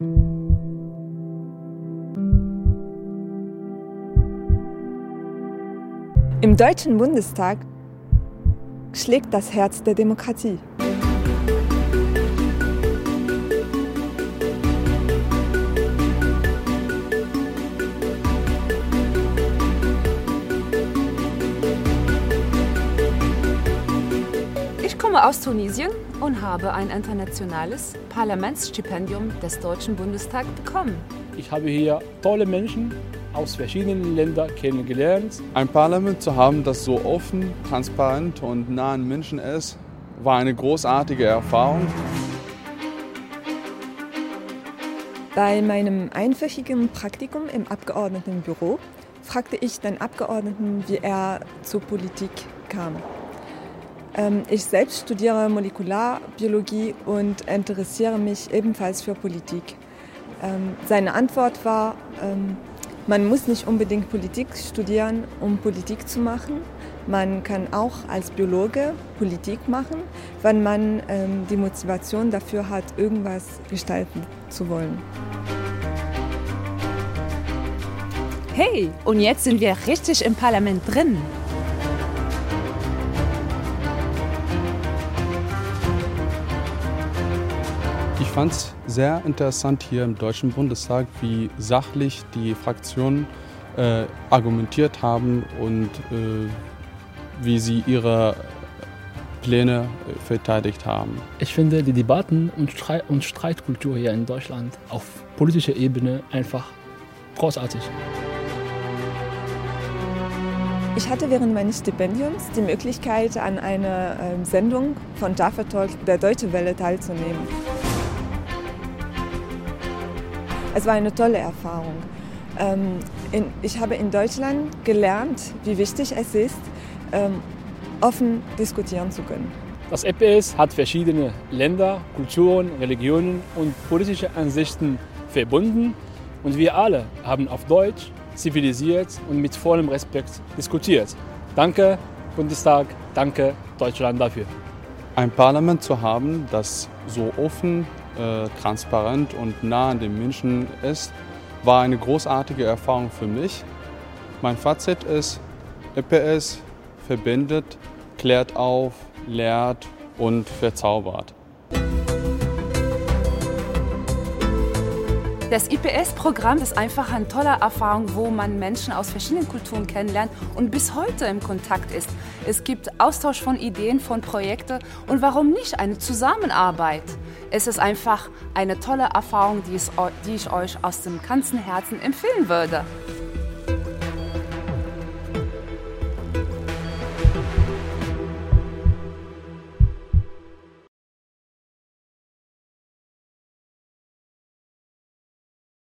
Im Deutschen Bundestag schlägt das Herz der Demokratie. Komme aus Tunesien und habe ein internationales Parlamentsstipendium des Deutschen Bundestags bekommen. Ich habe hier tolle Menschen aus verschiedenen Ländern kennengelernt. Ein Parlament zu haben, das so offen, transparent und nah an Menschen ist, war eine großartige Erfahrung. Bei meinem einwöchigen Praktikum im Abgeordnetenbüro fragte ich den Abgeordneten, wie er zur Politik kam. Ähm, ich selbst studiere Molekularbiologie und interessiere mich ebenfalls für Politik. Ähm, seine Antwort war, ähm, man muss nicht unbedingt Politik studieren, um Politik zu machen. Man kann auch als Biologe Politik machen, wenn man die Motivation dafür hat, irgendwas gestalten zu wollen. Hey, und jetzt sind wir richtig im Parlament drin. Ich fand es sehr interessant hier im Deutschen Bundestag, wie sachlich die Fraktionen äh, argumentiert haben und äh, wie sie ihre Pläne äh, verteidigt haben. Ich finde die Debatten und, Streit und Streitkultur hier in Deutschland auf politischer Ebene einfach großartig. Ich hatte während meines Stipendiums die Möglichkeit, an einer ähm, Sendung von Jaffa Talk der Deutsche Welle teilzunehmen. Es war eine tolle Erfahrung. Ähm, ich habe in Deutschland gelernt, wie wichtig es ist, ähm, offen diskutieren zu können. Das EPS hat verschiedene Länder, Kulturen, Religionen und politische Ansichten verbunden und wir alle haben auf Deutsch zivilisiert und mit vollem Respekt diskutiert. Danke Bundestag, danke Deutschland dafür. Ein Parlament zu haben, das so offen äh, transparent und nah an den Menschen ist, war eine großartige Erfahrung für mich. Mein Fazit ist, EPS verbindet, klärt auf, lehrt und verzaubert. Das IPS-Programm ist einfach eine tolle Erfahrung, wo man Menschen aus verschiedenen Kulturen kennenlernt und bis heute im Kontakt ist. Es gibt Austausch von Ideen, von Projekten und warum nicht eine Zusammenarbeit. Es ist einfach eine tolle Erfahrung, die ich euch aus dem ganzen Herzen empfehlen würde.